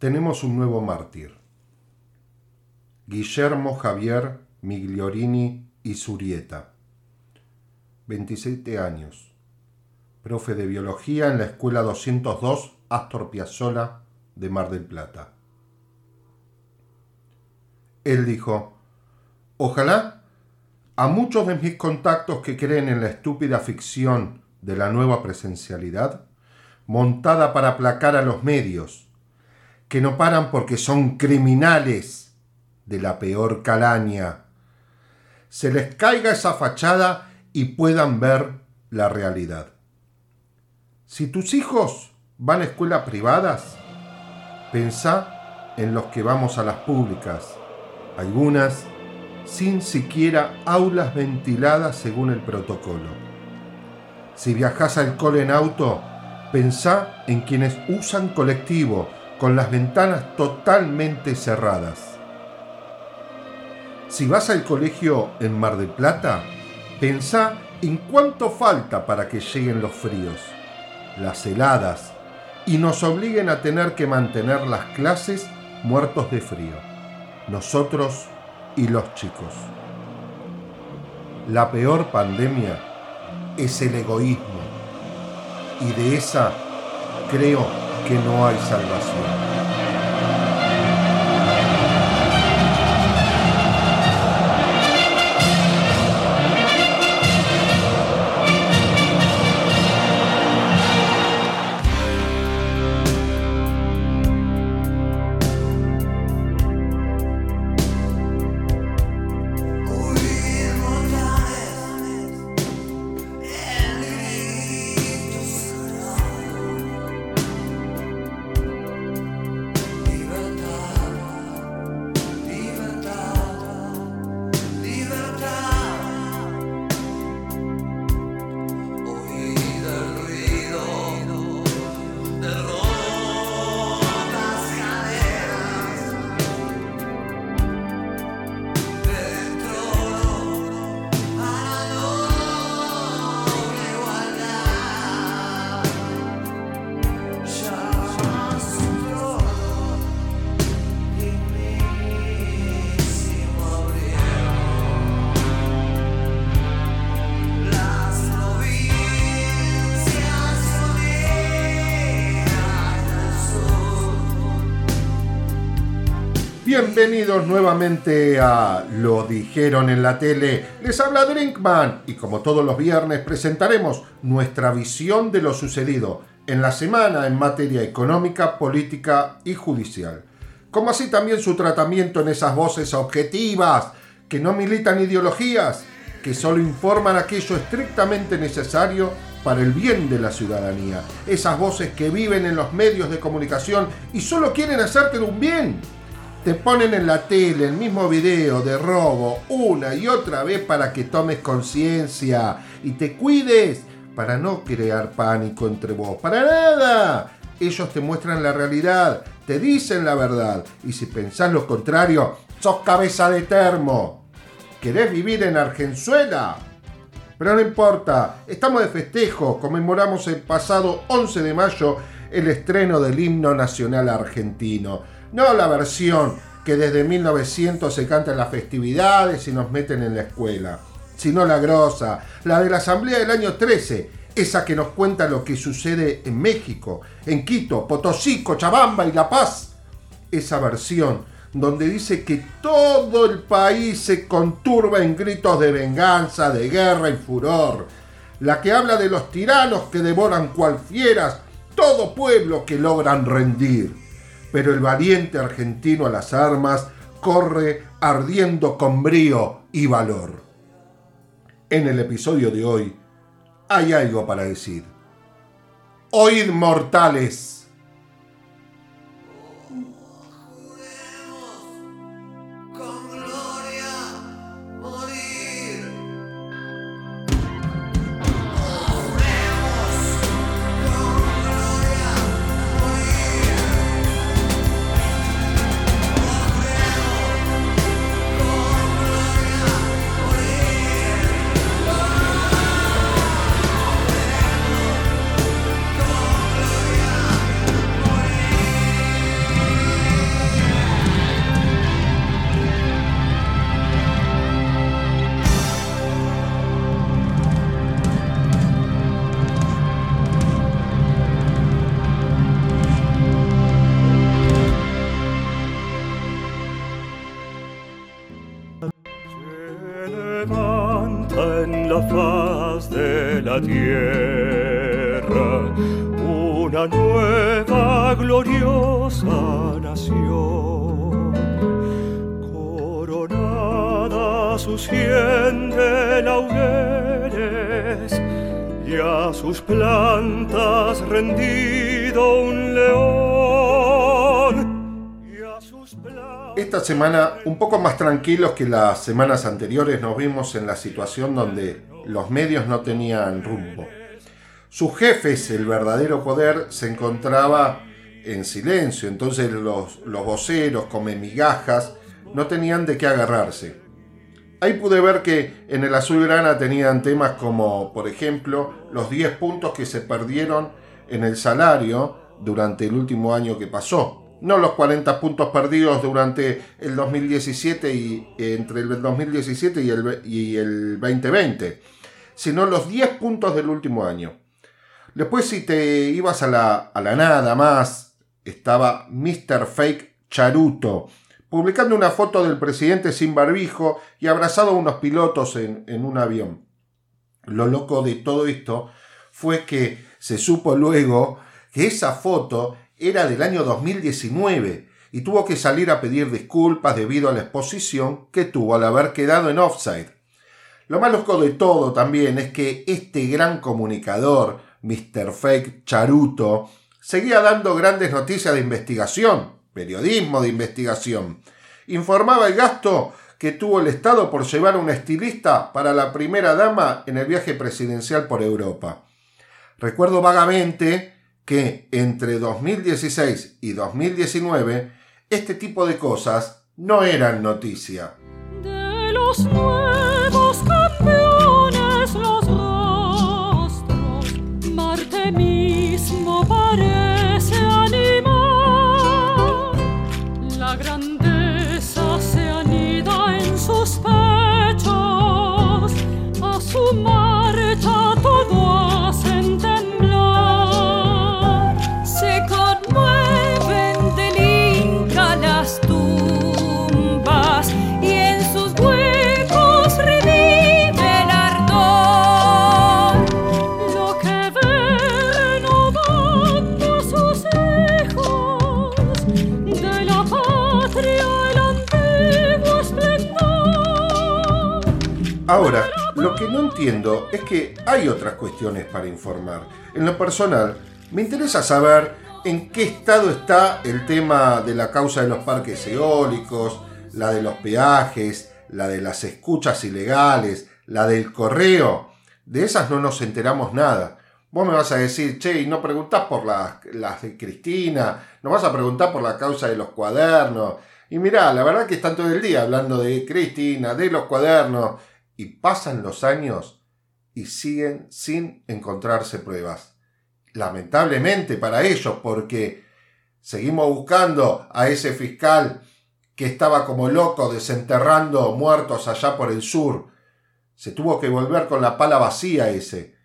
tenemos un nuevo mártir. Guillermo Javier Migliorini y Surieta, 27 años, profe de biología en la Escuela 202 Astor Piazzolla de Mar del Plata. Él dijo, ojalá a muchos de mis contactos que creen en la estúpida ficción de la nueva presencialidad, montada para aplacar a los medios, que no paran porque son criminales de la peor calaña. Se les caiga esa fachada y puedan ver la realidad. Si tus hijos van a escuelas privadas, pensá en los que vamos a las públicas, algunas sin siquiera aulas ventiladas según el protocolo. Si viajas al cole en auto, pensá en quienes usan colectivo, con las ventanas totalmente cerradas. Si vas al colegio en Mar del Plata, pensá en cuánto falta para que lleguen los fríos, las heladas, y nos obliguen a tener que mantener las clases muertos de frío, nosotros y los chicos. La peor pandemia es el egoísmo, y de esa creo que no hay salvación. Bienvenidos nuevamente a Lo dijeron en la tele. Les habla Drinkman y como todos los viernes presentaremos nuestra visión de lo sucedido en la semana en materia económica, política y judicial. Como así también su tratamiento en esas voces objetivas que no militan ideologías, que solo informan aquello estrictamente necesario para el bien de la ciudadanía. Esas voces que viven en los medios de comunicación y solo quieren hacerte un bien te ponen en la tele el mismo video de robo una y otra vez para que tomes conciencia y te cuides para no crear pánico entre vos. Para nada. Ellos te muestran la realidad, te dicen la verdad. Y si pensás lo contrario, sos cabeza de termo. ¿Querés vivir en Argenzuela? Pero no importa, estamos de festejo, conmemoramos el pasado 11 de mayo el estreno del himno nacional argentino no la versión que desde 1900 se canta en las festividades y nos meten en la escuela, sino la grosa, la de la Asamblea del año 13, esa que nos cuenta lo que sucede en México, en Quito, Potosí, Cochabamba y La Paz. Esa versión donde dice que todo el país se conturba en gritos de venganza, de guerra y furor. La que habla de los tiranos que devoran cual fieras todo pueblo que logran rendir pero el valiente argentino a las armas corre ardiendo con brío y valor. En el episodio de hoy hay algo para decir. Oíd mortales su cien de laureles y a sus plantas rendido un león. Esta semana, un poco más tranquilos que las semanas anteriores, nos vimos en la situación donde los medios no tenían rumbo. Sus jefes, el verdadero poder, se encontraba en silencio, entonces los, los voceros, come migajas, no tenían de qué agarrarse. Ahí pude ver que en el Azul Grana tenían temas como, por ejemplo, los 10 puntos que se perdieron en el salario durante el último año que pasó. No los 40 puntos perdidos durante el 2017 y entre el 2017 y el, y el 2020, sino los 10 puntos del último año. Después si te ibas a la, a la nada más, estaba Mr. Fake Charuto, publicando una foto del presidente sin barbijo y abrazado a unos pilotos en, un avión. Lo loco de todo esto fue que se supo luego que esa foto era del año 2019 y tuvo que salir a pedir disculpas debido a la exposición que tuvo al haber quedado en offside. Lo más loco de todo también es que este gran comunicador, Mr. Fake Charuto, seguía dando grandes noticias de investigación, periodismo de investigación. Informaba el gasto que tuvo el Estado por llevar a una estilista para la primera dama en el viaje presidencial por Europa. Recuerdo vagamente que entre 2016 y 2019 este tipo de cosas no eran noticia. No entiendo es que hay otras cuestiones para informar. En lo personal, me interesa saber en qué estado está el tema de la causa de los parques eólicos, la de los peajes, la de las escuchas ilegales, la del correo. De esas no nos enteramos nada. Vos me vas a decir, che, y no preguntás por las, las de Cristina, no vas a preguntar por la causa de los cuadernos. Y mirá, la verdad que están todo el día hablando de Cristina, de los cuadernos, y pasan los años y siguen sin encontrarse pruebas. Lamentablemente para ellos, porque seguimos buscando a ese fiscal que estaba como loco desenterrando muertos allá por el sur. Se tuvo que volver con la pala vacía ese.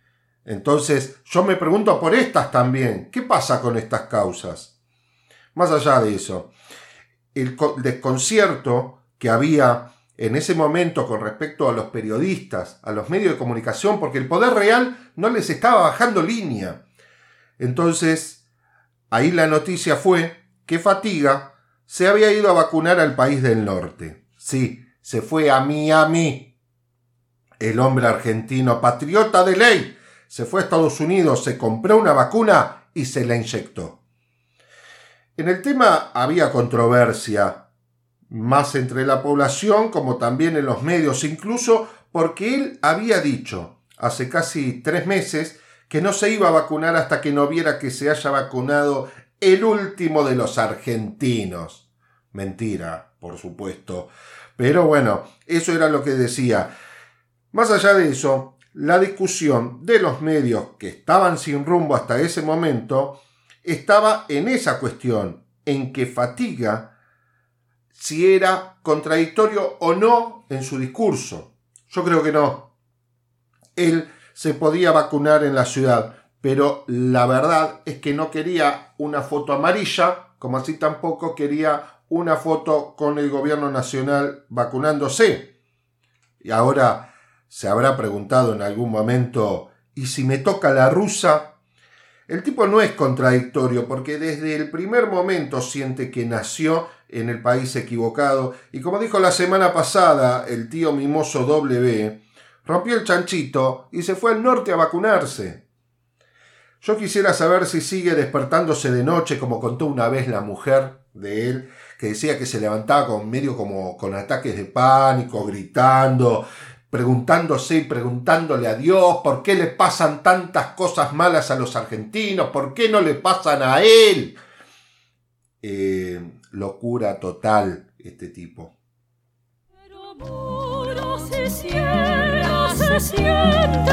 Entonces yo me pregunto por estas también. ¿Qué pasa con estas causas? Más allá de eso, el co- desconcierto que había en ese momento con respecto a los periodistas, a los medios de comunicación, porque el poder real no les estaba bajando línea. Entonces, ahí la noticia fue que Fatiga se había ido a vacunar al país del norte. Sí, se fue a Miami. El hombre argentino, patriota de ley, se fue a Estados Unidos, se compró una vacuna y se la inyectó. En el tema había controversia, más entre la población como también en los medios, incluso porque él había dicho hace casi tres meses que no se iba a vacunar hasta que no viera que se haya vacunado el último de los argentinos. Mentira, por supuesto. Pero bueno, eso era lo que decía. Más allá de eso, la discusión de los medios que estaban sin rumbo hasta ese momento estaba en esa cuestión, en que fatiga si era contradictorio o no en su discurso. Yo creo que no. Él se podía vacunar en la ciudad, pero la verdad es que no quería una foto amarilla, como así tampoco quería una foto con el gobierno nacional vacunándose. Y ahora se habrá preguntado en algún momento, y si me toca la rusa, el tipo no es contradictorio porque desde el primer momento siente que nació en el país equivocado y como dijo la semana pasada el tío mimoso W, rompió el chanchito y se fue al norte a vacunarse. Yo quisiera saber si sigue despertándose de noche como contó una vez la mujer de él, que decía que se levantaba con medio como con ataques de pánico, gritando, preguntándose y preguntándole a Dios por qué le pasan tantas cosas malas a los argentinos, por qué no le pasan a él. Eh, locura total este tipo. Pero se siente, se siente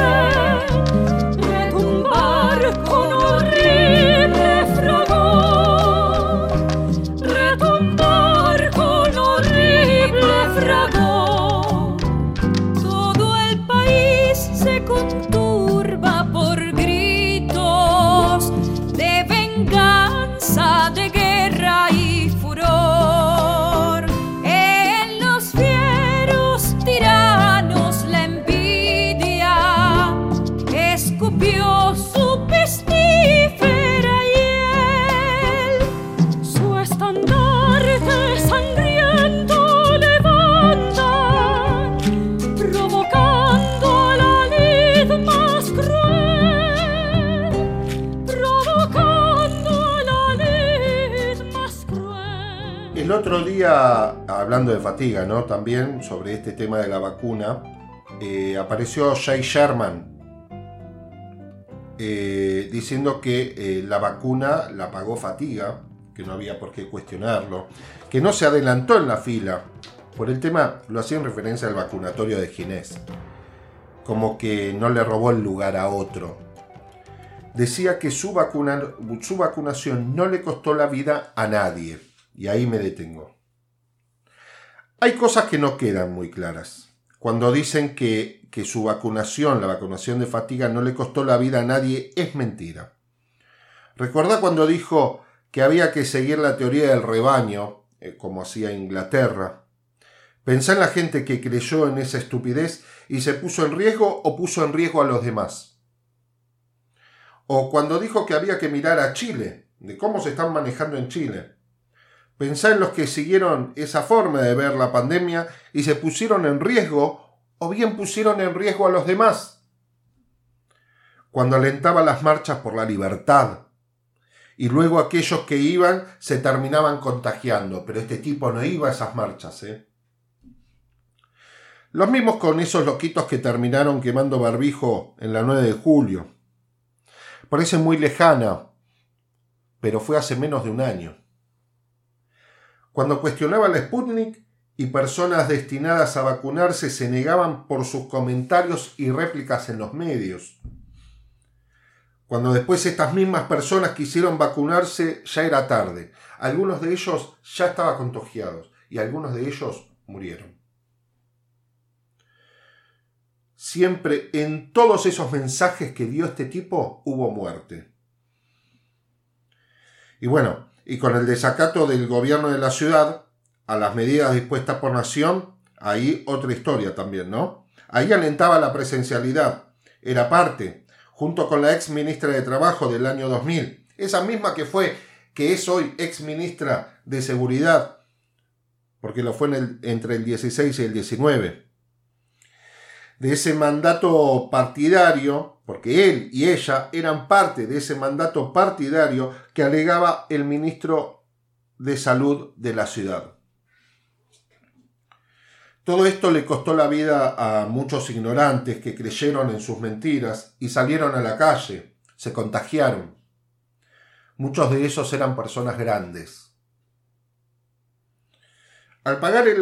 También sobre este tema de la vacuna, eh, apareció Jay Sherman eh, diciendo que eh, la vacuna la pagó fatiga, que no había por qué cuestionarlo, que no se adelantó en la fila. Por el tema, lo hacía en referencia al vacunatorio de Ginés, como que no le robó el lugar a otro. Decía que su, vacuna, su vacunación no le costó la vida a nadie. Y ahí me detengo. Hay cosas que no quedan muy claras. Cuando dicen que, que su vacunación, la vacunación de fatiga, no le costó la vida a nadie, es mentira. Recuerda cuando dijo que había que seguir la teoría del rebaño, eh, como hacía Inglaterra. Pensá en la gente que creyó en esa estupidez y se puso en riesgo o puso en riesgo a los demás. O cuando dijo que había que mirar a Chile, de cómo se están manejando en Chile. Pensá en los que siguieron esa forma de ver la pandemia y se pusieron en riesgo o bien pusieron en riesgo a los demás. Cuando alentaba las marchas por la libertad. Y luego aquellos que iban se terminaban contagiando, pero este tipo no iba a esas marchas, ¿eh? Los mismos con esos loquitos que terminaron quemando barbijo en la 9 de julio. Parece muy lejana, pero fue hace menos de un año cuando cuestionaba la Sputnik y personas destinadas a vacunarse se negaban por sus comentarios y réplicas en los medios. Cuando después estas mismas personas quisieron vacunarse ya era tarde. Algunos de ellos ya estaban contagiados y algunos de ellos murieron. Siempre en todos esos mensajes que dio este tipo hubo muerte. Y bueno, y con el desacato del gobierno de la ciudad a las medidas dispuestas por Nación, ahí otra historia también, ¿no? Ahí alentaba la presencialidad, era parte, junto con la ex ministra de Trabajo del año 2000, esa misma que fue, que es hoy ex ministra de Seguridad, porque lo fue entre el 16 y el 19. De ese mandato partidario porque él y ella eran parte de ese mandato partidario que alegaba el ministro de Salud de la ciudad. Todo esto le costó la vida a muchos ignorantes que creyeron en sus mentiras y salieron a la calle, se contagiaron. Muchos de ellos eran personas grandes. Al pagar él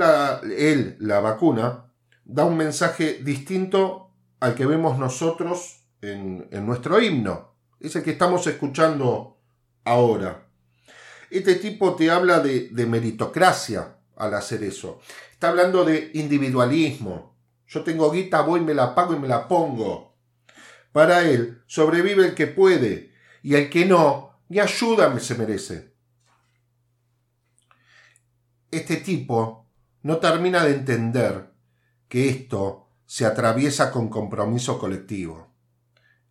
la, vacuna, da un mensaje distinto al que vemos nosotros en, nuestro himno. Es el que estamos escuchando ahora. Este tipo te habla de, meritocracia al hacer eso. Está hablando de individualismo. Yo tengo guita, voy, me la pago y me la pongo. Para él sobrevive el que puede y el que no, ni ayuda se merece. Este tipo no termina de entender que esto se atraviesa con compromiso colectivo.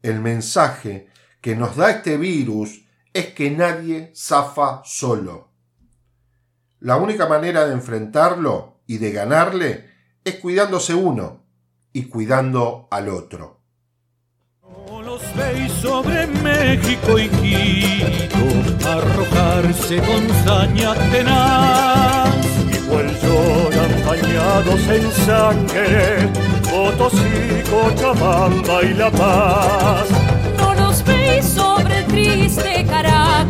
El mensaje que nos da este virus es que nadie zafa solo. La única manera de enfrentarlo y de ganarle es cuidándose uno y cuidando al otro. Bañados en sangre, Potosí, Cochabamba y La Paz. No los veis sobre triste Caracas,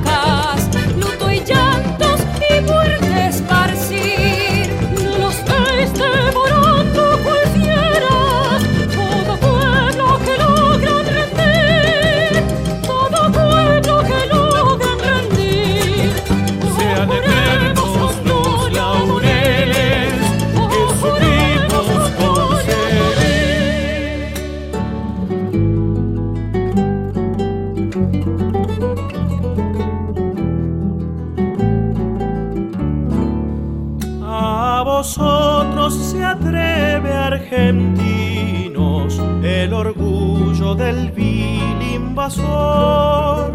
argentinos el orgullo del vil invasor.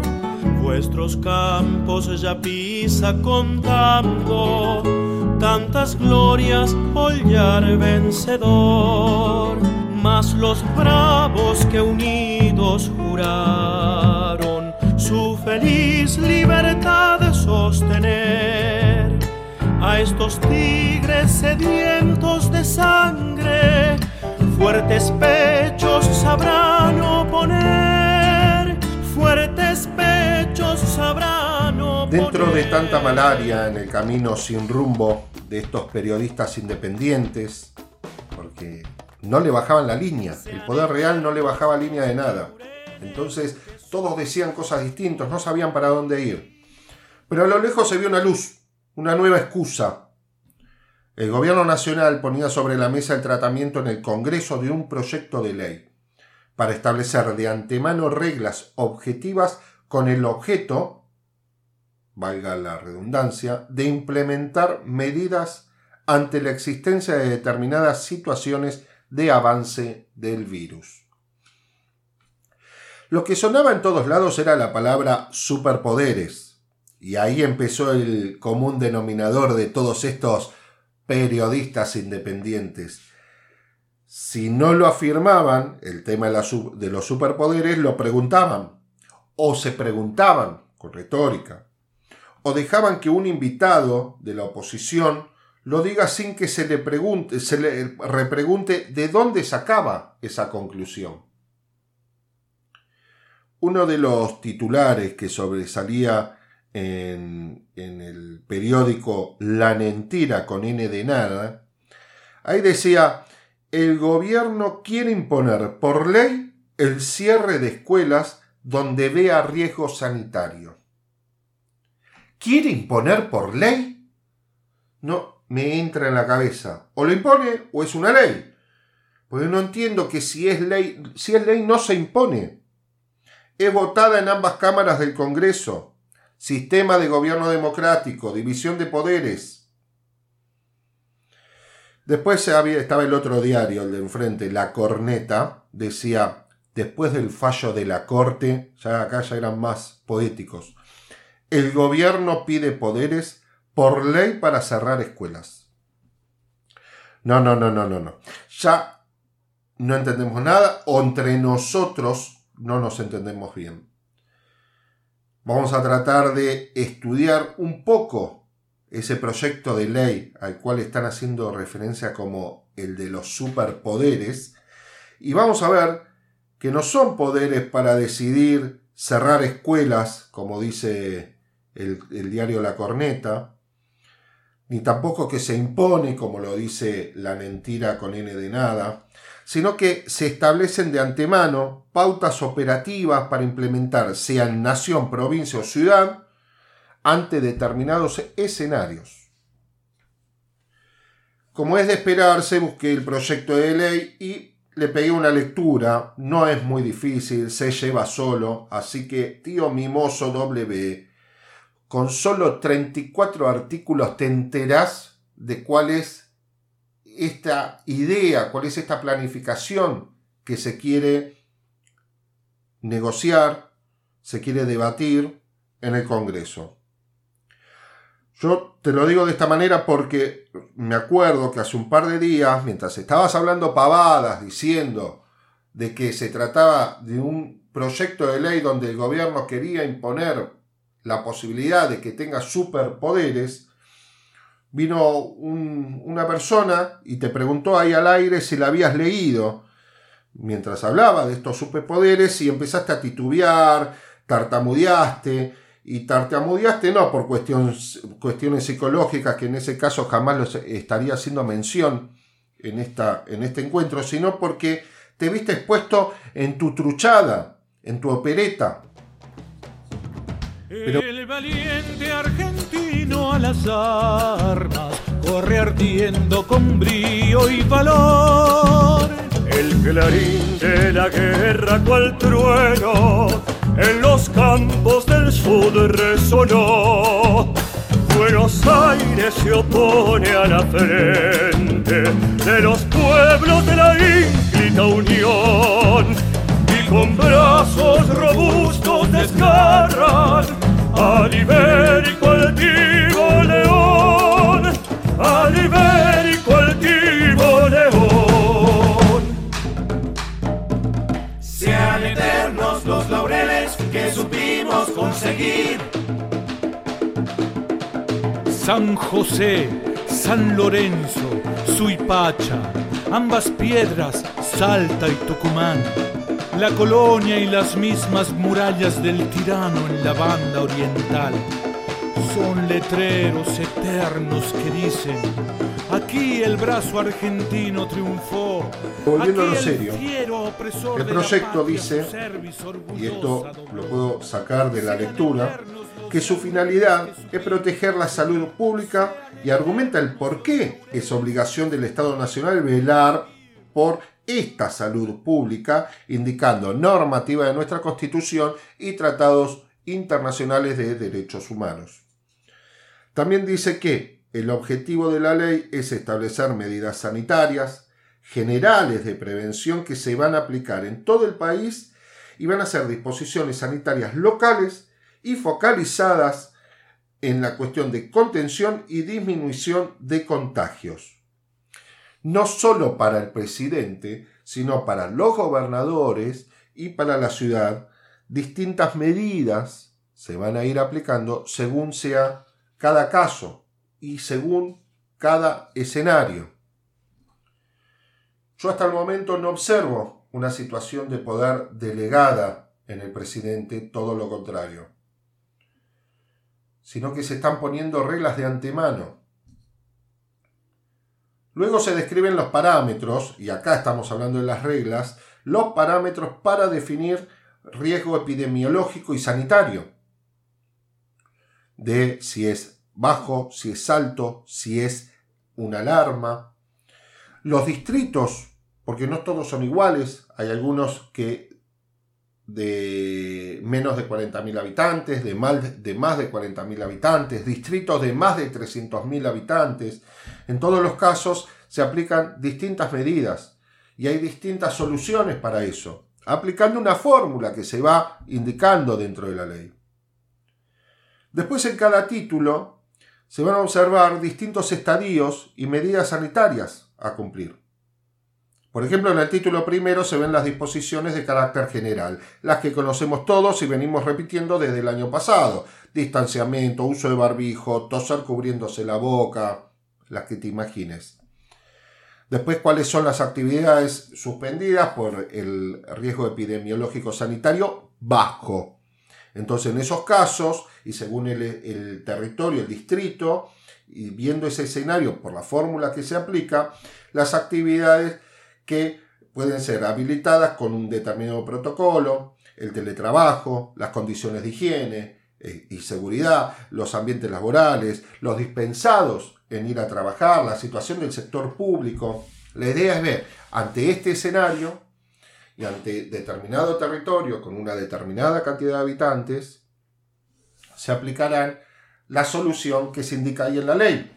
Vuestros campos ya pisa contando tantas glorias hollar vencedor. Mas los bravos que unidos juraron su feliz libertad sostener a estos tigres sedientos de sangre, fuertes pechos sabrán oponer, fuertes pechos sabrán oponer. Dentro de tanta malaria en el camino sin rumbo de estos periodistas independientes, porque no le bajaban la línea, el poder real no le bajaba línea de nada. Entonces todos decían cosas distintas, no sabían para dónde ir. Pero a lo lejos se vio una luz, una nueva excusa. El gobierno nacional ponía sobre la mesa el tratamiento en el Congreso de un proyecto de ley para establecer de antemano reglas objetivas con el objeto, valga la redundancia, de implementar medidas ante la existencia de determinadas situaciones de avance del virus. Lo que sonaba en todos lados era la palabra superpoderes, y ahí empezó el común denominador de todos estos periodistas independientes. Si no lo afirmaban, el tema de, los superpoderes, lo preguntaban, o se preguntaban con retórica, o dejaban que un invitado de la oposición lo diga sin que se le pregunte, se le repregunte de dónde sacaba esa conclusión. Uno de los titulares que sobresalía en, el periódico La Mentira con N de nada, ahí decía, el gobierno quiere imponer por ley el cierre de escuelas donde vea riesgo sanitario. ¿Quiere imponer por ley? No me entra en la cabeza. O lo impone o es una ley. Porque no entiendo que si es ley, si es ley no se impone. Es votada en ambas cámaras del Congreso. Sistema de gobierno democrático, división de poderes. Después estaba el otro diario, el de enfrente, La Corneta, decía, después del fallo de la Corte, ya acá ya eran más poéticos, el gobierno pide poderes por ley para cerrar escuelas. No, no, no, no, no, no. Ya no entendemos nada o entre nosotros no nos entendemos bien. Vamos a tratar de estudiar un poco ese proyecto de ley al cual están haciendo referencia como el de los superpoderes. Y vamos a ver que no son poderes para decidir cerrar escuelas, como dice el, el diario La Corneta, ni tampoco que se impone, como lo dice la mentira con N de nada, sino que se establecen de antemano pautas operativas para implementar, sea en nación, provincia o ciudad, ante determinados escenarios. Como es de esperarse, busqué el proyecto de ley y le pegué una lectura. No es muy difícil, se lleva solo, así que tío mimoso W, con solo 34 artículos te enterás de cuál es esta idea, cuál es esta planificación que se quiere negociar, se quiere debatir en el Congreso. Yo te lo digo de esta manera porque me acuerdo que hace un par de días, mientras estabas hablando pavadas, diciendo de que se trataba de un proyecto de ley donde el gobierno quería imponer la posibilidad de que tenga superpoderes, vino una persona y te preguntó ahí al aire si la habías leído mientras hablaba de estos superpoderes y empezaste a titubear, tartamudeaste, y tartamudeaste no por cuestiones, cuestiones psicológicas, que en ese caso jamás los estaría haciendo mención en, esta, en este encuentro, sino porque te viste expuesto en tu truchada, en tu opereta. El valiente argentino a las armas corre ardiendo con brío y valor. El clarín de la guerra cual trueno en los campos del sur resonó. Buenos Aires se opone a la frente de los pueblos de la ínclita unión con brazos robustos desgarran al ibérico altivo león, al ibérico altivo león. Sean eternos los laureles que supimos conseguir. San José, San Lorenzo, Suipacha, ambas piedras, Salta y Tucumán la colonia y las mismas murallas del tirano en la banda oriental. Son letreros eternos que dicen, aquí el brazo argentino triunfó. Volviendo a lo serio, el proyecto dice, y esto lo puedo sacar de la lectura, que su finalidad es proteger la salud pública y argumenta el por qué es obligación del Estado Nacional velar por esta salud pública, indicando normativa de nuestra Constitución y tratados internacionales de derechos humanos. También dice que el objetivo de la ley es establecer medidas sanitarias generales de prevención que se van a aplicar en todo el país y van a ser disposiciones sanitarias locales y focalizadas en la cuestión de contención y disminución de contagios no solo para el presidente, sino para los gobernadores y para la ciudad, distintas medidas se van a ir aplicando según sea cada caso y según cada escenario. Yo hasta el momento no observo una situación de poder delegada en el presidente, todo lo contrario, sino que se están poniendo reglas de antemano Luego se describen los parámetros, y acá estamos hablando de las reglas, los parámetros para definir riesgo epidemiológico y sanitario. De si es bajo, si es alto, si es una alarma. Los distritos, porque no todos son iguales, hay algunos que de menos de 40.000 habitantes, de más de, más de 40.000 habitantes, distritos de más de 300.000 habitantes. En todos los casos se aplican distintas medidas y hay distintas soluciones para eso, aplicando una fórmula que se va indicando dentro de la ley. Después en cada título se van a observar distintos estadios y medidas sanitarias a cumplir. Por ejemplo, en el título primero se ven las disposiciones de carácter general, las que conocemos todos y venimos repitiendo desde el año pasado. Distanciamiento, uso de barbijo, toser cubriéndose la boca, las que te imagines. Después, cuáles son las actividades suspendidas por el riesgo epidemiológico sanitario bajo. Entonces, en esos casos, y según el, el territorio, el distrito, y viendo ese escenario por la fórmula que se aplica, las actividades que pueden ser habilitadas con un determinado protocolo, el teletrabajo, las condiciones de higiene eh, y seguridad, los ambientes laborales, los dispensados en ir a trabajar, la situación del sector público. La idea es ver ante este escenario y ante determinado territorio con una determinada cantidad de habitantes, se aplicarán la solución que se indica ahí en la ley.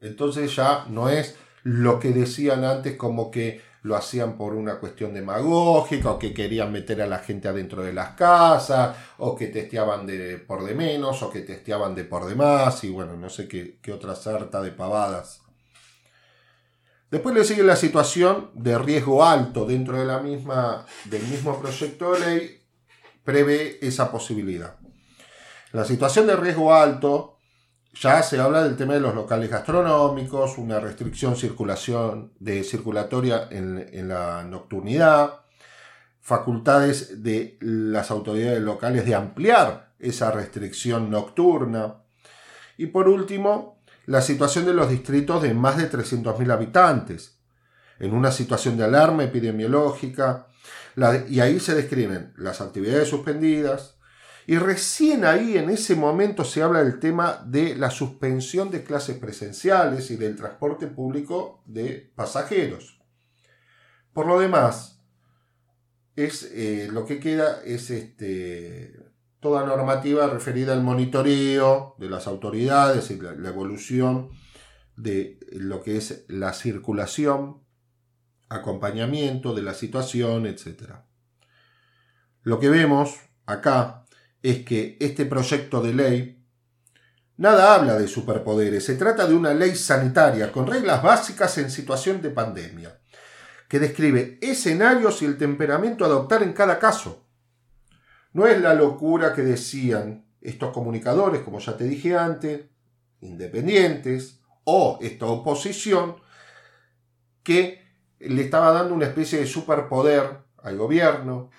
Entonces ya no es lo que decían antes como que lo hacían por una cuestión demagógica, o que querían meter a la gente adentro de las casas, o que testeaban de por de menos, o que testeaban de por de más, y bueno, no sé qué, qué otra sarta de pavadas. Después le sigue la situación de riesgo alto dentro de la misma, del mismo proyecto de ley, prevé esa posibilidad. La situación de riesgo alto ya se habla del tema de los locales gastronómicos, una restricción circulación de circulatoria en, en la nocturnidad, facultades de las autoridades locales de ampliar esa restricción nocturna. Y por último, la situación de los distritos de más de 300.000 habitantes, en una situación de alarma epidemiológica, y ahí se describen las actividades suspendidas, y recién ahí, en ese momento, se habla del tema de la suspensión de clases presenciales y del transporte público de pasajeros. Por lo demás, es, eh, lo que queda es este, toda normativa referida al monitoreo de las autoridades y la, la evolución de lo que es la circulación, acompañamiento de la situación, etc. Lo que vemos acá es que este proyecto de ley nada habla de superpoderes, se trata de una ley sanitaria con reglas básicas en situación de pandemia, que describe escenarios y el temperamento a adoptar en cada caso. No es la locura que decían estos comunicadores, como ya te dije antes, independientes, o esta oposición, que le estaba dando una especie de superpoder al gobierno,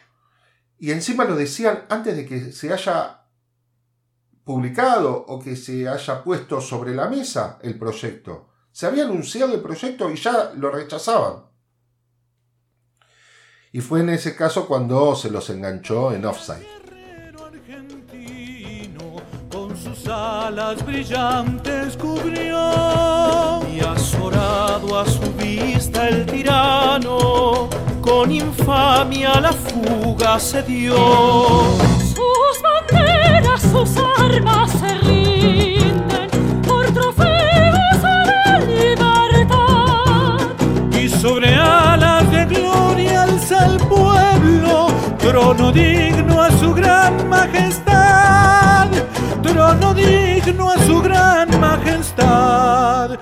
y encima lo decían antes de que se haya publicado o que se haya puesto sobre la mesa el proyecto. Se había anunciado el proyecto y ya lo rechazaban. Y fue en ese caso cuando se los enganchó en offside. Alas brillantes cubrió y azorado a su vista el tirano con infamia la fuga se dio. Sus banderas, sus armas se rinden por trofeos a la libertad. Y sobre alas de gloria alza el pueblo, trono digno a su gran majestad, trono digno a su gran majestad.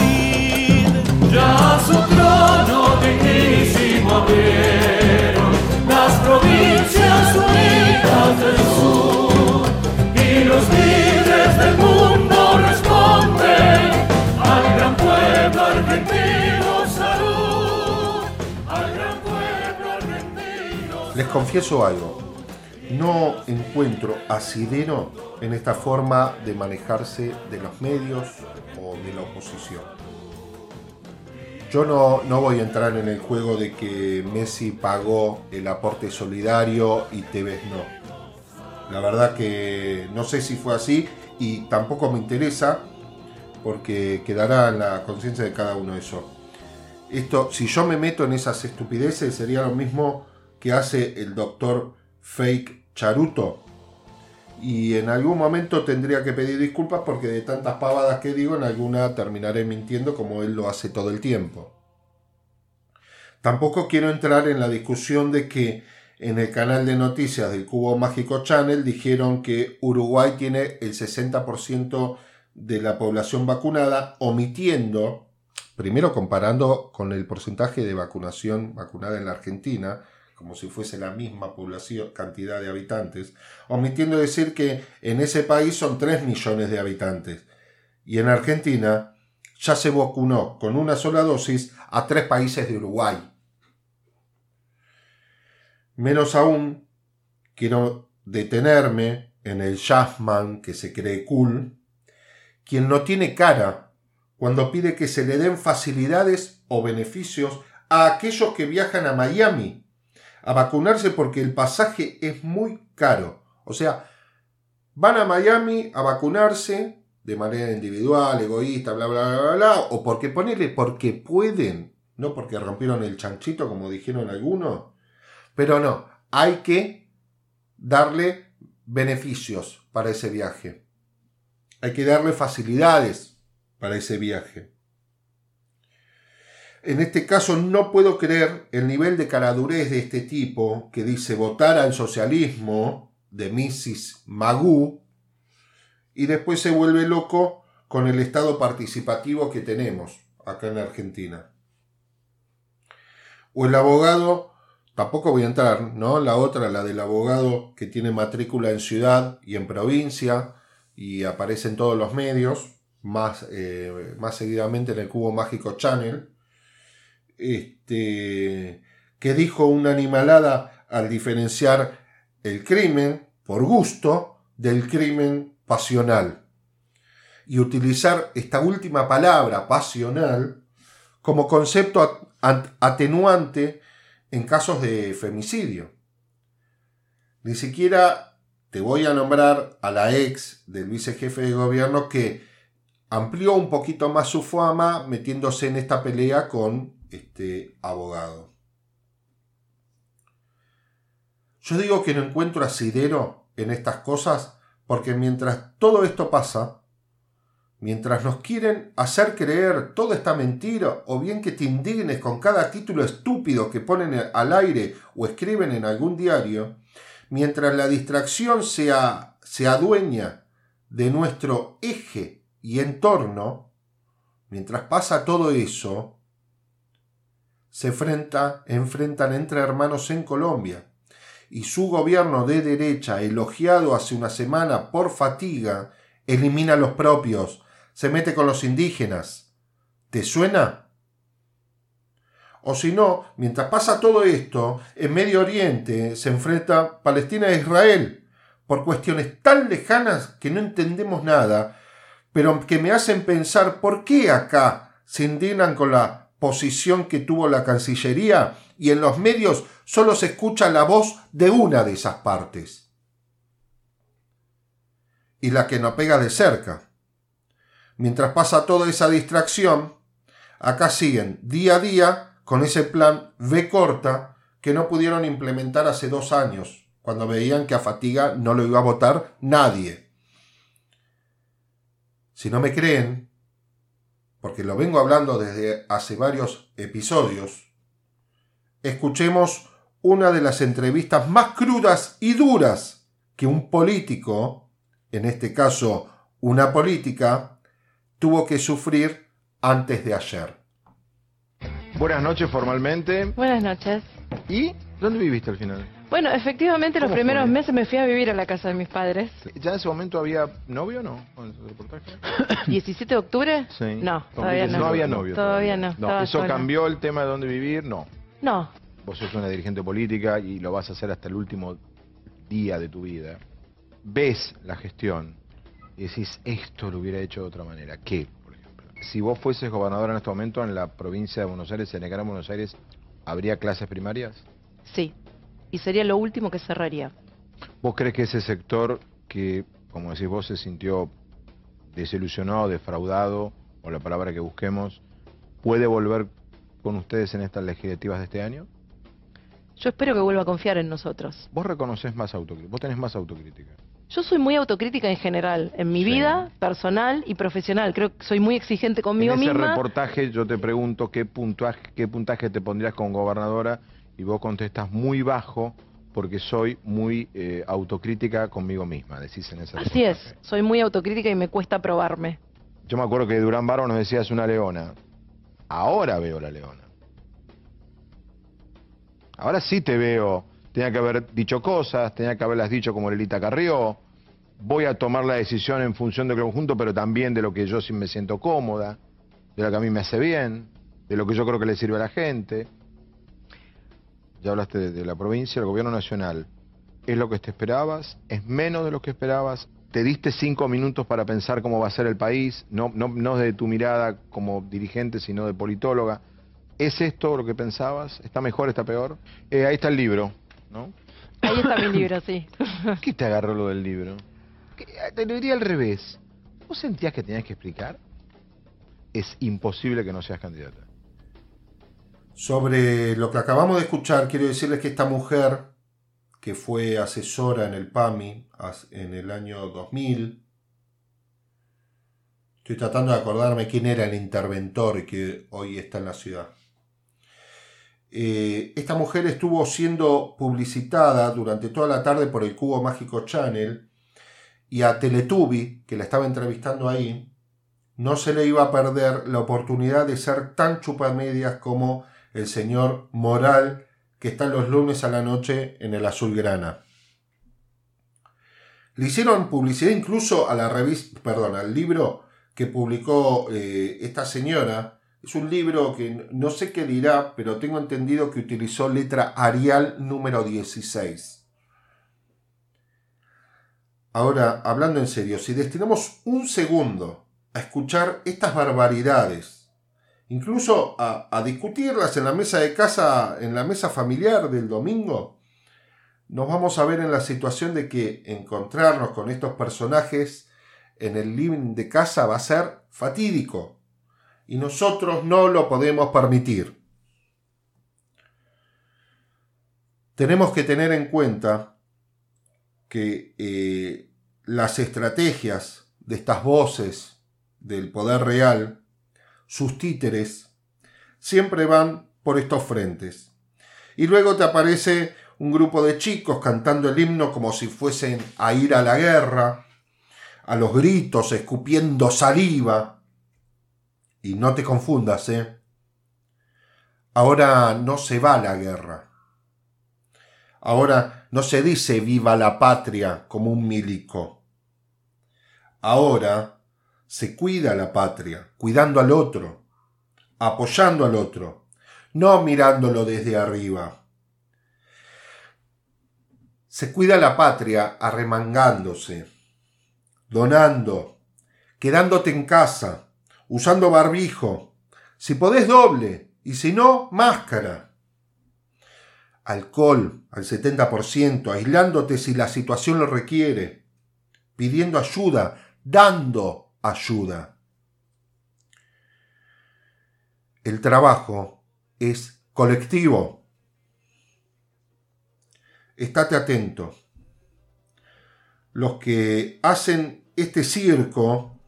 Oíd. Ya su trono dignísimo abrieron las provincias unidas del sur. Y los líderes del mundo responden al gran pueblo argentino salud. Al gran pueblo argentino Les confieso algo. No encuentro asidero en esta forma de manejarse de los medios oposición. Yo no, no voy a entrar en el juego de que Messi pagó el aporte solidario y Tevez no. La verdad que no sé si fue así y tampoco me interesa porque quedará en la conciencia de cada uno eso. Esto, si yo me meto en esas estupideces, sería lo mismo que hace el doctor Fake Charuto. Y en algún momento tendría que pedir disculpas porque de tantas pavadas que digo, en alguna terminaré mintiendo como él lo hace todo el tiempo. Tampoco quiero entrar en la discusión de que en el canal de noticias del Cubo Mágico Channel dijeron que Uruguay tiene el 60% de la población vacunada, omitiendo, primero comparando con el porcentaje de vacunación vacunada en la Argentina, como si fuese la misma población, cantidad de habitantes, omitiendo decir que en ese país son 3 millones de habitantes y en Argentina ya se vacunó con una sola dosis a tres países de Uruguay. Menos aún, quiero detenerme en el Jasman que se cree cool, quien no tiene cara cuando pide que se le den facilidades o beneficios a aquellos que viajan a Miami a vacunarse porque el pasaje es muy caro. O sea, van a Miami a vacunarse de manera individual, egoísta, bla, bla, bla, bla, bla, o porque ponerle porque pueden, no porque rompieron el chanchito, como dijeron algunos, pero no, hay que darle beneficios para ese viaje. Hay que darle facilidades para ese viaje. En este caso no puedo creer el nivel de caradurez de este tipo que dice votar al socialismo de Mrs. Magoo y después se vuelve loco con el estado participativo que tenemos acá en Argentina. O el abogado, tampoco voy a entrar, ¿no? La otra, la del abogado que tiene matrícula en ciudad y en provincia y aparece en todos los medios, más, eh, más seguidamente en el Cubo Mágico Channel este, que dijo una animalada al diferenciar el crimen por gusto del crimen pasional y utilizar esta última palabra, pasional, como concepto atenuante en casos de femicidio. Ni siquiera te voy a nombrar a la ex del vicejefe de gobierno que amplió un poquito más su fama metiéndose en esta pelea con este abogado. Yo digo que no encuentro asidero en estas cosas porque mientras todo esto pasa, mientras nos quieren hacer creer toda esta mentira o bien que te indignes con cada título estúpido que ponen al aire o escriben en algún diario, mientras la distracción sea, se adueña de nuestro eje y entorno, mientras pasa todo eso, se enfrenta, enfrentan entre hermanos en Colombia y su gobierno de derecha, elogiado hace una semana por fatiga, elimina a los propios, se mete con los indígenas. ¿Te suena? O si no, mientras pasa todo esto, en Medio Oriente se enfrenta Palestina e Israel por cuestiones tan lejanas que no entendemos nada, pero que me hacen pensar por qué acá se indignan con la posición que tuvo la Cancillería y en los medios solo se escucha la voz de una de esas partes. Y la que no pega de cerca. Mientras pasa toda esa distracción, acá siguen día a día con ese plan V corta que no pudieron implementar hace dos años, cuando veían que a Fatiga no lo iba a votar nadie. Si no me creen, porque lo vengo hablando desde hace varios episodios, escuchemos una de las entrevistas más crudas y duras que un político, en este caso una política, tuvo que sufrir antes de ayer. Buenas noches formalmente. Buenas noches. ¿Y dónde viviste al final? Bueno, efectivamente los primeros meses me fui a vivir a la casa de mis padres. ¿Ya en ese momento había novio o no? ¿17 de octubre? Sí. No, todavía no. No había novio. Todavía, no. no. ¿Eso cambió el tema de dónde vivir? No. No. Vos sos una dirigente política y lo vas a hacer hasta el último día de tu vida. Ves la gestión y decís, esto lo hubiera hecho de otra manera. ¿Qué, por ejemplo? Si vos fueses gobernador en este momento en la provincia de Buenos Aires, en el Gran Buenos Aires, ¿habría clases primarias? Sí y sería lo último que cerraría. ¿Vos crees que ese sector que, como decís vos, se sintió desilusionado, defraudado, o la palabra que busquemos, puede volver con ustedes en estas legislativas de este año? Yo espero que vuelva a confiar en nosotros. Vos reconoces más autocrítica, vos tenés más autocrítica. Yo soy muy autocrítica en general, en mi vida personal y profesional. Creo que soy muy exigente conmigo misma. En ese reportaje yo te pregunto qué puntaje, qué puntaje te pondrías como gobernadora y vos contestas muy bajo porque soy muy eh, autocrítica conmigo misma, decís en esa Así es, soy muy autocrítica y me cuesta probarme. Yo me acuerdo que Durán Barro nos decía es una leona. Ahora veo la leona. Ahora sí te veo. Tenía que haber dicho cosas, tenía que haberlas dicho como Lelita Carrió. Voy a tomar la decisión en función del conjunto, pero también de lo que yo sí me siento cómoda, de lo que a mí me hace bien, de lo que yo creo que le sirve a la gente ya hablaste de, la provincia, el gobierno nacional, ¿es lo que te esperabas? ¿Es menos de lo que esperabas? ¿Te diste cinco minutos para pensar cómo va a ser el país? No, no, no de tu mirada como dirigente, sino de politóloga. ¿Es esto lo que pensabas? ¿Está mejor, está peor? Eh, ahí está el libro, ¿no? Ahí está mi libro, sí. ¿Qué te agarró lo del libro? eh, te lo diría al revés. ¿Vos sentías que tenías que explicar? Es imposible que no seas candidata. Sobre lo que acabamos de escuchar, quiero decirles que esta mujer, que fue asesora en el PAMI en el año 2000, estoy tratando de acordarme quién era el interventor que hoy está en la ciudad. Eh, esta mujer estuvo siendo publicitada durante toda la tarde por el Cubo Mágico Channel y a Teletubi, que la estaba entrevistando ahí, no se le iba a perder la oportunidad de ser tan chupamedias como el señor Moral, que está los lunes a la noche en el Azulgrana. Le hicieron publicidad incluso a la revista, perdón, al libro que publicó eh, esta señora. Es un libro que no sé qué dirá, pero tengo entendido que utilizó letra Arial número 16. Ahora, hablando en serio, si destinamos un segundo a escuchar estas barbaridades, incluso a, discutirlas en la mesa de casa, en la mesa familiar del domingo, nos vamos a ver en la situación de que encontrarnos con estos personajes en el living de casa va a ser fatídico y nosotros no lo podemos permitir. Tenemos que tener en cuenta que eh, las estrategias de estas voces del poder real, sus títeres, siempre van por estos frentes. Y luego te aparece un grupo de chicos cantando el himno como si fuesen a ir a la guerra, a los gritos, escupiendo saliva. Y no te confundas, ¿eh? Ahora no se va a la guerra. Ahora no se dice viva la patria como un milico. Ahora se cuida la patria, cuidando al otro, apoyando al otro, no mirándolo desde arriba. Se cuida la patria arremangándose, donando, quedándote en casa, usando barbijo, si podés doble, y si no, máscara. Alcohol al 70%, aislándote si la situación lo requiere, pidiendo ayuda, dando ayuda. El trabajo es colectivo. Estate atento. Los que hacen este circo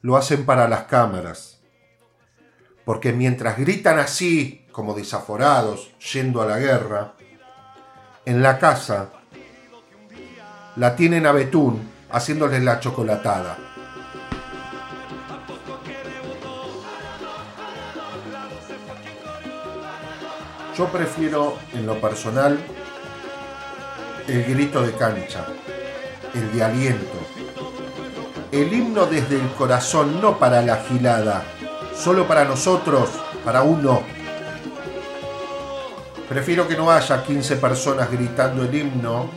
lo hacen para las cámaras. Porque mientras gritan así, como desaforados, yendo a la guerra, en la casa la tienen a Betún haciéndoles la chocolatada. Yo prefiero, en lo personal, el grito de cancha, el de aliento, el himno desde el corazón, no para la gilada, solo para nosotros, para uno. Prefiero que no haya 15 personas gritando el himno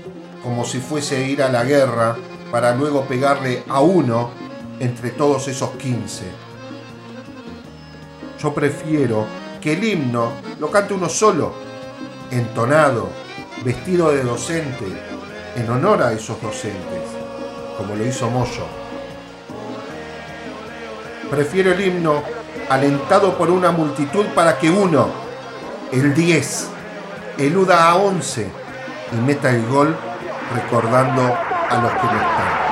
como si fuese ir a la guerra para luego pegarle a uno entre todos esos 15. Yo prefiero que el himno lo cante uno solo, entonado, vestido de docente, en honor a esos docentes, como lo hizo Moyo. Prefiero el himno alentado por una multitud para que uno, el 10, eluda a 11 y meta el gol recordando a los que no están.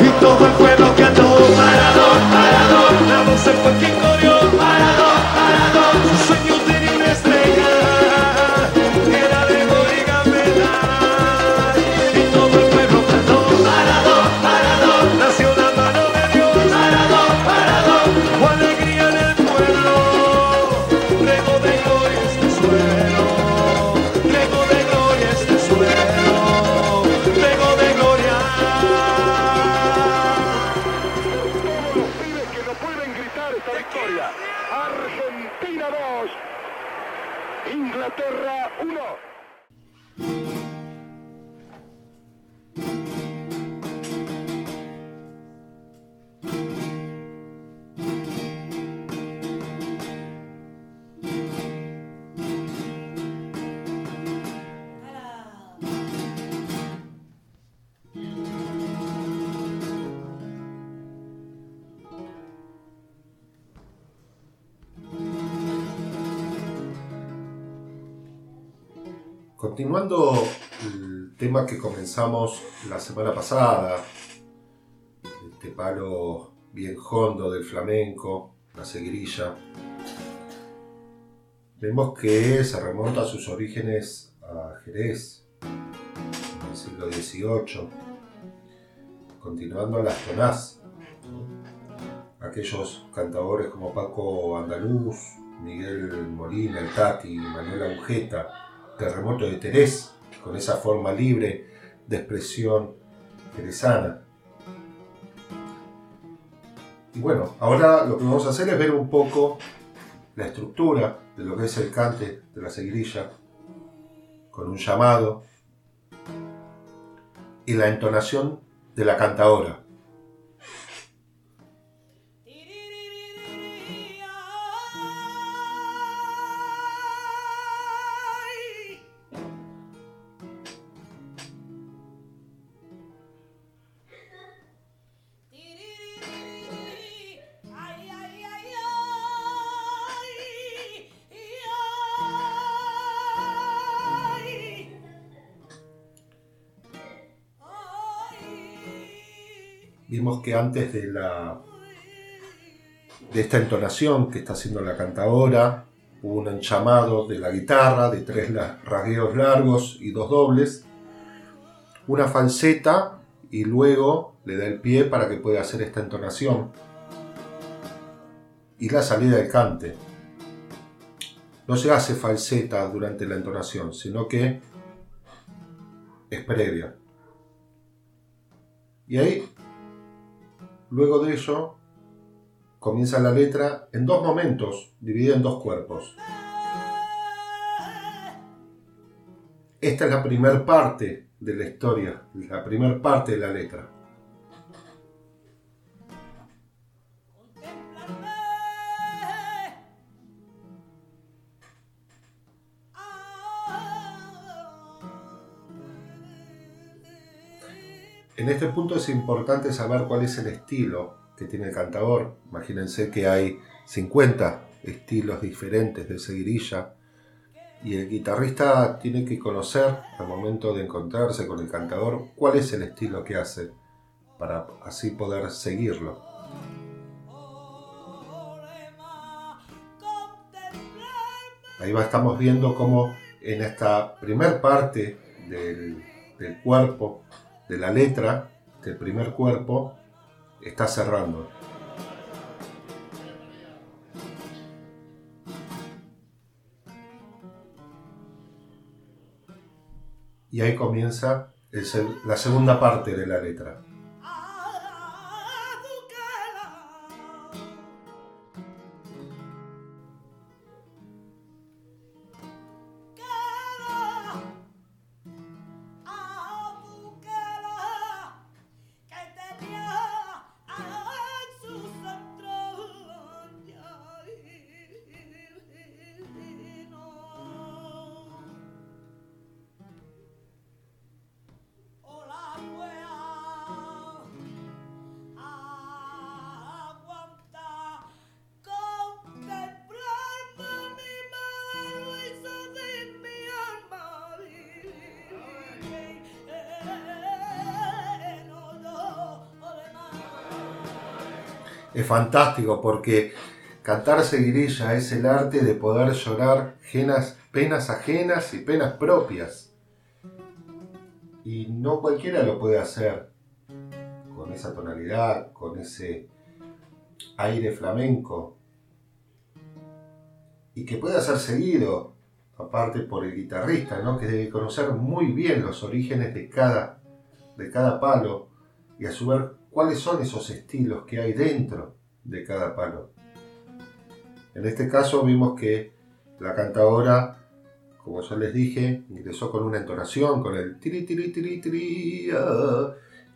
Y comenzamos la semana pasada, este palo bien hondo del flamenco, la seguirilla, vemos que se remonta a sus orígenes a Jerez, en el siglo XVIII, continuando las tonás. Aquellos cantadores como Paco Andaluz, Miguel Molina, el Tati, Manuel Agujeta, Terremoto de Terés, con esa forma libre de expresión jerezana. Y bueno, ahora lo que vamos a hacer es ver un poco la estructura de lo que es el cante de la seguirilla, con un llamado y la entonación de la cantadora. Que antes de la de esta entonación que está haciendo la cantadora, hubo un enchamado de la guitarra, de tres rasgueos largos y dos dobles, una falseta y luego le da el pie para que pueda hacer esta entonación y la salida del cante. No se hace falseta durante la entonación, sino que es previa. Y ahí, luego de ello, comienza la letra en dos momentos, dividida en dos cuerpos. Esta es la primera parte de la historia, la primera parte de la letra. En este punto es importante saber cuál es el estilo que tiene el cantador. Imagínense que hay 50 estilos diferentes de seguirilla y el guitarrista tiene que conocer al momento de encontrarse con el cantador cuál es el estilo que hace para así poder seguirlo. Ahí va, estamos viendo cómo en esta primer parte del, del cuerpo de la letra del primer cuerpo está cerrando. Y ahí comienza la segunda parte de la letra. Fantástico porque cantar seguirilla es el arte de poder llorar penas ajenas y penas propias. Y no cualquiera lo puede hacer con esa tonalidad, con ese aire flamenco. Y que pueda ser seguido, aparte por el guitarrista, ¿no? que debe conocer muy bien los orígenes de cada, de cada palo y a su vez cuáles son esos estilos que hay dentro de cada palo. En este caso vimos que la cantadora, como yo les dije, ingresó con una entonación, con el tiri tiri tiri tiri. ah.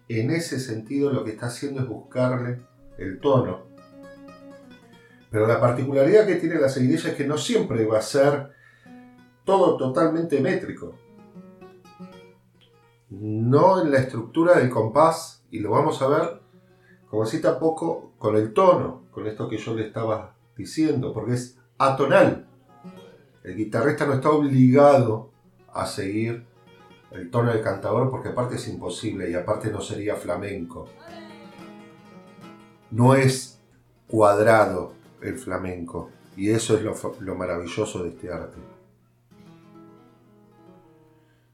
En ese sentido lo que está haciendo es buscarle el tono. Pero la particularidad que tiene la seguidilla es que no siempre va a ser todo totalmente métrico. No en la estructura del compás, y lo vamos a ver como así tampoco con el tono, con esto que yo le estaba diciendo, porque es atonal. El guitarrista no está obligado a seguir el tono del cantador porque aparte es imposible y aparte no sería flamenco. No es cuadrado el flamenco y eso es lo, lo maravilloso de este arte.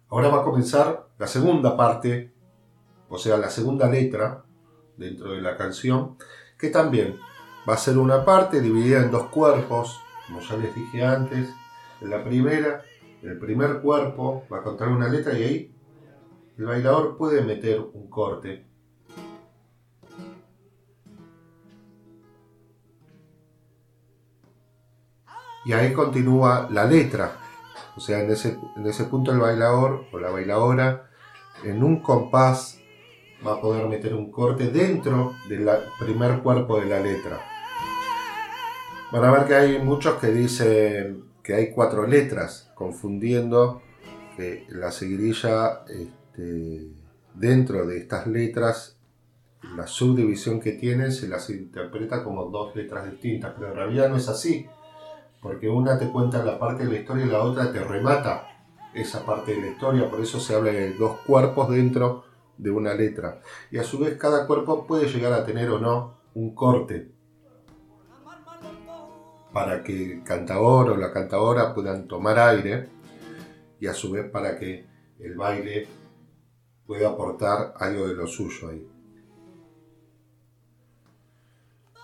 Ahora va a comenzar la segunda parte, o sea, la segunda letra dentro de la canción, que también va a ser una parte dividida en dos cuerpos, como ya les dije antes. En la primera, el primer cuerpo va a contar una letra y ahí el bailador puede meter un corte. Y ahí continúa la letra. O sea, en ese, en ese punto el bailador o la bailadora en un compás va a poder meter un corte dentro del primer cuerpo de la letra. Van a ver que hay muchos que dicen que hay cuatro letras, confundiendo que la seguirilla este, dentro de estas letras, la subdivisión que tienen se las interpreta como dos letras distintas, pero en realidad no es así, porque una te cuenta la parte de la historia y la otra te remata esa parte de la historia, por eso se habla de dos cuerpos dentro de una letra. Y a su vez cada cuerpo puede llegar a tener o no un corte para que el cantador o la cantadora puedan tomar aire y a su vez para que el baile pueda aportar algo de lo suyo ahí.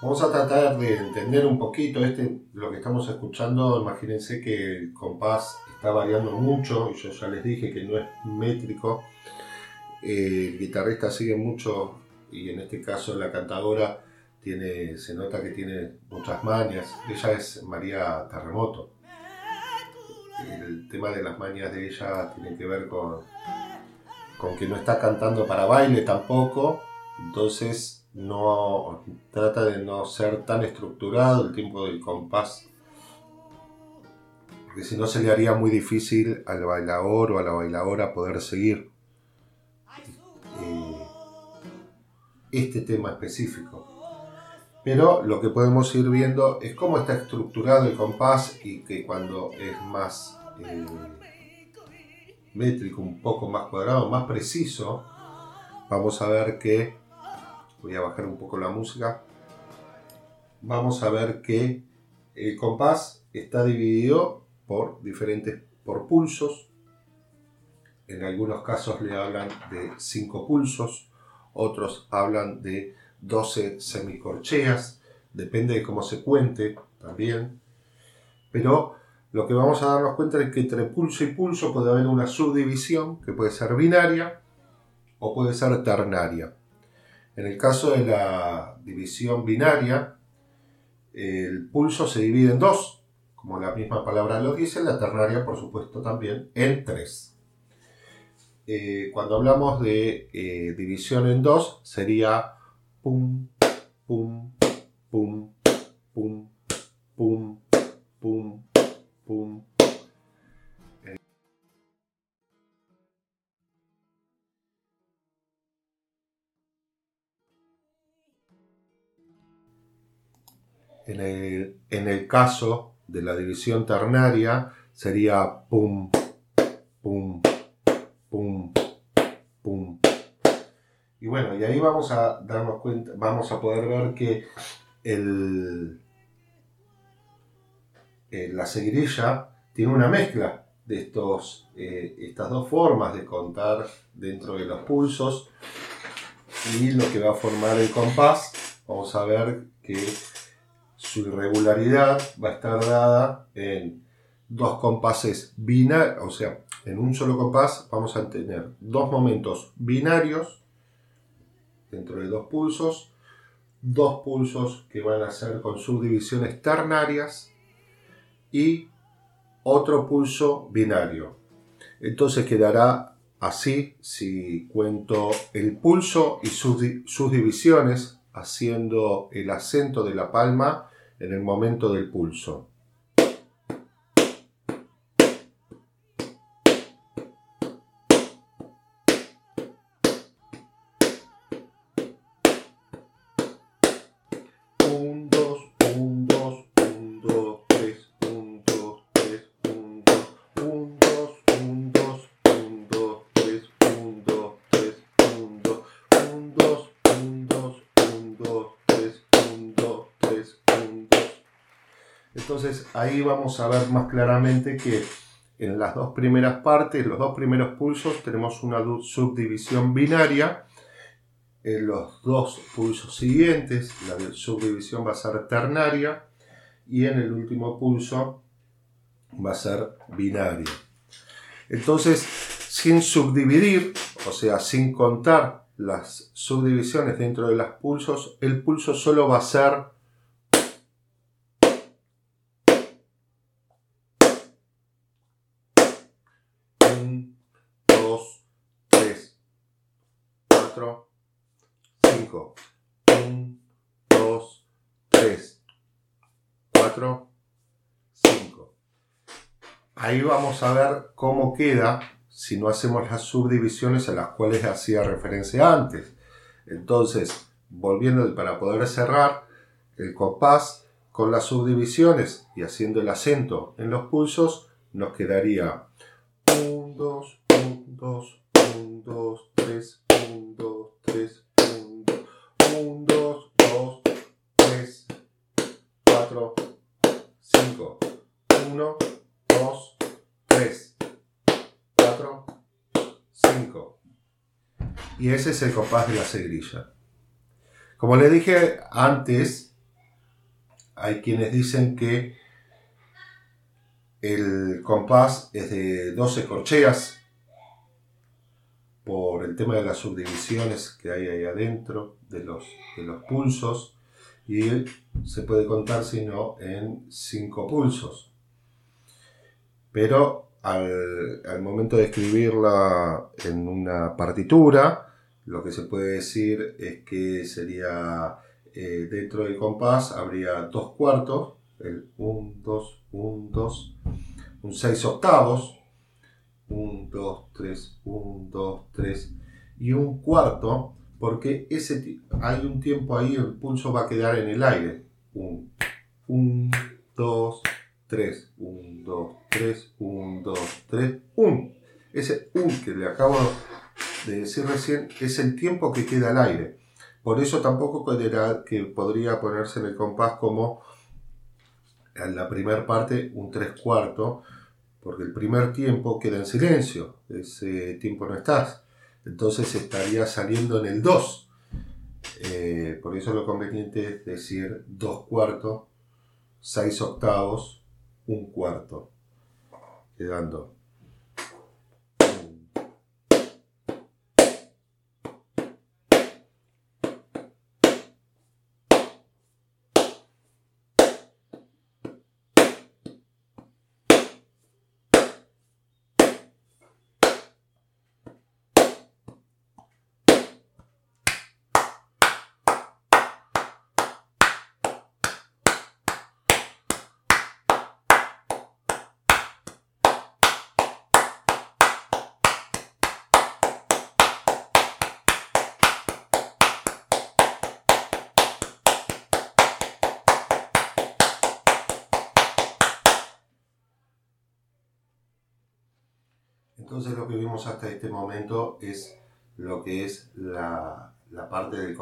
Vamos a tratar de entender un poquito este, lo que estamos escuchando. Imagínense que el compás está variando mucho y yo ya les dije que no es métrico. Eh, el guitarrista sigue mucho y en este caso la cantadora tiene, se nota que tiene muchas mañas. Ella es María Terremoto. El tema de las mañas de ella tiene que ver con, con que no está cantando para baile tampoco. Entonces no trata de no ser tan estructurado el tiempo del compás porque si no se le haría muy difícil al bailador o a la bailadora poder seguir este tema específico. Pero lo que podemos ir viendo es cómo está estructurado el compás y que cuando es más eh, métrico, un poco más cuadrado, más preciso, vamos a ver que voy a bajar un poco la música, vamos a ver que el compás está dividido por diferentes, por pulsos, en algunos casos le hablan de 5 pulsos, otros hablan de 12 semicorcheas, depende de cómo se cuente también, pero lo que vamos a darnos cuenta es que entre pulso y pulso puede haber una subdivisión que puede ser binaria o puede ser ternaria. En el caso de la división binaria, el pulso se divide en dos, como la misma palabra lo dice, la ternaria por supuesto también en tres. Eh, cuando hablamos de eh, división en dos, sería pum, pum, pum, pum, pum, pum, pum. En el, en el caso de la división ternaria sería pum, pum, pum. Y bueno, y ahí vamos a darnos cuenta, vamos a poder ver que el, eh, la seguirilla tiene una mezcla de estos, eh, estas dos formas de contar dentro de los pulsos y lo que va a formar el compás. Vamos a ver que su irregularidad va a estar dada en dos compases binarios, o sea, en un solo compás vamos a tener dos momentos binarios dentro de dos pulsos, dos pulsos que van a ser con subdivisiones ternarias y otro pulso binario. Entonces quedará así si cuento el pulso y sus, sus divisiones haciendo el acento de la palma en el momento del pulso. Entonces ahí vamos a ver más claramente que en las dos primeras partes, los dos primeros pulsos, tenemos una subdivisión binaria. En los dos pulsos siguientes, la subdivisión va a ser ternaria. Y en el último pulso va a ser binaria. Entonces, sin subdividir, o sea, sin contar las subdivisiones dentro de los pulsos, el pulso solo va a ser Ahí vamos a ver cómo queda si no hacemos las subdivisiones a las cuales hacía referencia antes. Entonces, volviendo para poder cerrar el compás con las subdivisiones y haciendo el acento en los pulsos, nos quedaría 1, 2, 1, 2, 1, 2, Y ese es el compás de la seguirilla. Como le dije antes, hay quienes dicen que el compás es de 12 corcheas por el tema de las subdivisiones que hay ahí adentro de los, de los pulsos y se puede contar sino en 5 pulsos. Pero al, al momento de escribirla en una partitura, lo que se puede decir es que sería eh, dentro del compás habría dos cuartos, el 1, 2, 1, 2, un 6 octavos, 1, 2, 3, 1, 2, 3 y un cuarto, porque ese, hay un tiempo ahí, el pulso va a quedar en el aire. 1, 1, 2, 3, 1, 2, 3, 1, 2, 3, 1. Ese 1 que le acabo de decir recién es el tiempo que queda al aire. Por eso tampoco podría, que podría ponerse en el compás como en la primera parte un 3 cuartos, porque el primer tiempo queda en silencio, ese tiempo no estás. Entonces estaría saliendo en el 2. Eh, por eso lo conveniente es decir 2 cuartos, 6 octavos, un cuarto. Quedando.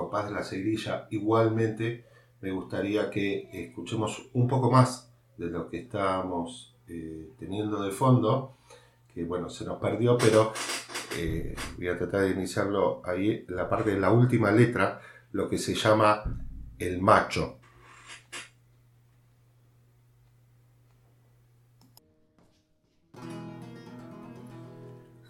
Compás de la seguirilla. Igualmente me gustaría que escuchemos un poco más de lo que estábamos eh, teniendo de fondo, que bueno, se nos perdió, pero eh, voy a tratar de iniciarlo ahí, la parte de la última letra, lo que se llama el macho.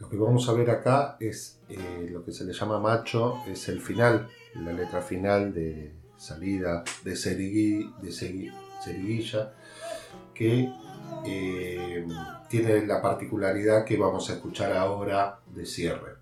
Lo que vamos a ver acá es eh, lo que se le llama macho, es el final, la letra final de salida de, serigui, de seriguilla, que eh, tiene la particularidad que vamos a escuchar ahora de cierre.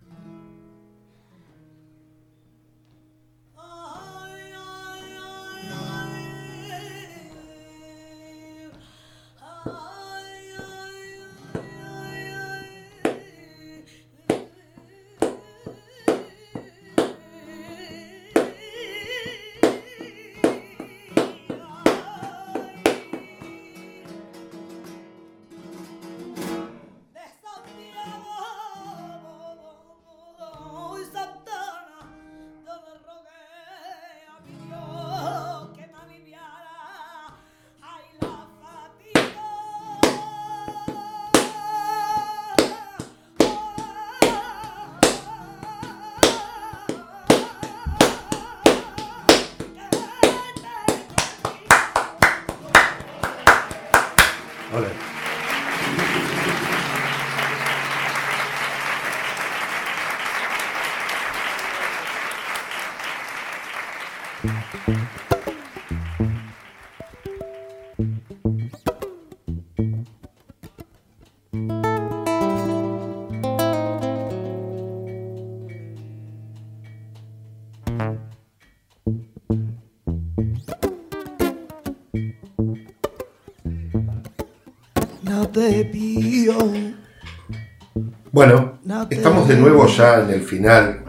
Bueno, estamos de nuevo ya en el final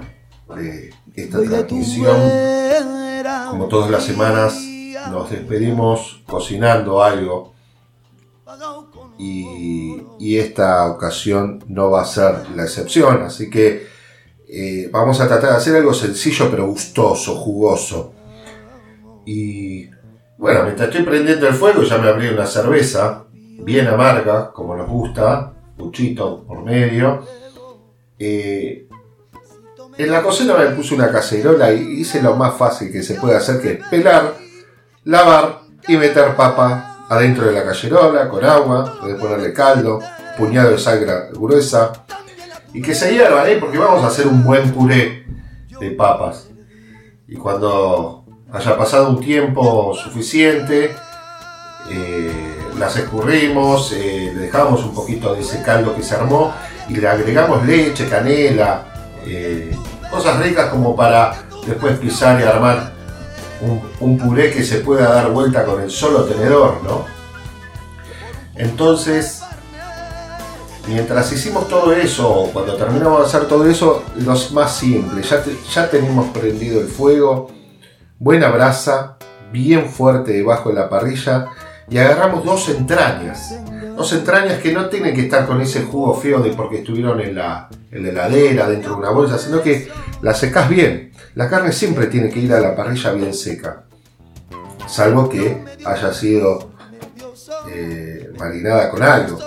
de esta transmisión. Como todas las semanas, nos despedimos cocinando algo. Y, y esta ocasión no va a ser la excepción. Así que eh, vamos a tratar de hacer algo sencillo pero gustoso, jugoso. Y bueno, mientras estoy prendiendo el fuego, ya me abrí una cerveza, bien amarga, como nos gusta, puchito por medio. Eh, en la cocina me puse una cacerola y hice lo más fácil que se puede hacer, que es pelar, lavar y meter papa adentro de la cacerola con agua, podés ponerle caldo, puñado de sal gruesa y que se hiervan, ¿eh? porque vamos a hacer un buen puré de papas. Y cuando haya pasado un tiempo suficiente, eh, las escurrimos, eh, dejamos un poquito de ese caldo que se armó y le agregamos leche, canela, eh, cosas ricas como para después pisar y armar un, puré que se pueda dar vuelta con el solo tenedor, ¿no? Entonces, mientras hicimos todo eso, cuando terminamos de hacer todo eso, lo más simple, ya, ya tenemos prendido el fuego, buena brasa, bien fuerte debajo de la parrilla, y agarramos dos entrañas. Dos entrañas que no tienen que estar con ese jugo feo de porque estuvieron en la, en la heladera, dentro de una bolsa, sino que las secas bien. La carne siempre tiene que ir a la parrilla bien seca. Salvo que haya sido eh, marinada con algo.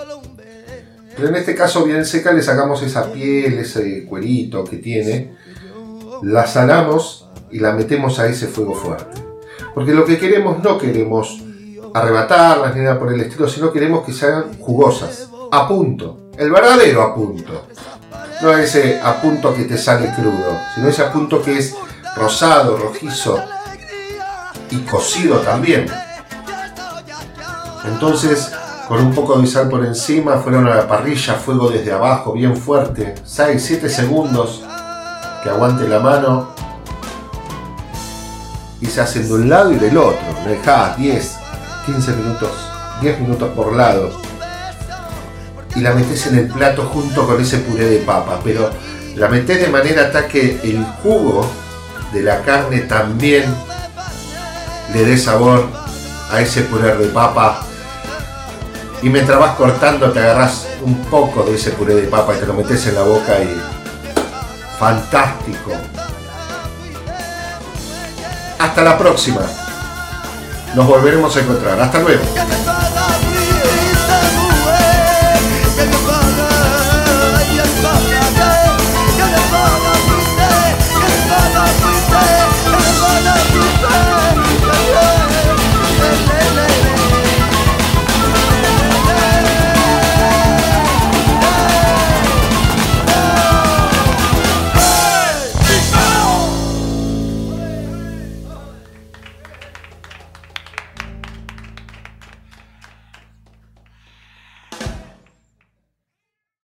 Pero en este caso bien seca le sacamos esa piel, ese cuerito que tiene, la salamos y la metemos a ese fuego fuerte. Porque lo que queremos no queremos arrebatarlas ni nada por el estilo, sino queremos que se hagan jugosas, a punto, el verdadero a punto. No ese a punto que te sale crudo, sino ese a punto que es rosado, rojizo y cocido también. Entonces, con un poco de sal por encima, fueron a la parrilla, fuego desde abajo, bien fuerte, 6-7 segundos, que aguante la mano, y se hacen de un lado y del otro, me dejás 10, 15 minutos, 10 minutos por lado, y la metes en el plato junto con ese puré de papa, pero la metes de manera tal que el jugo de la carne también le dé sabor a ese puré de papa y mientras vas cortando te agarras un poco de ese puré de papa y te lo metes en la boca y fantástico. Hasta la próxima. Nos volveremos a encontrar. Hasta luego.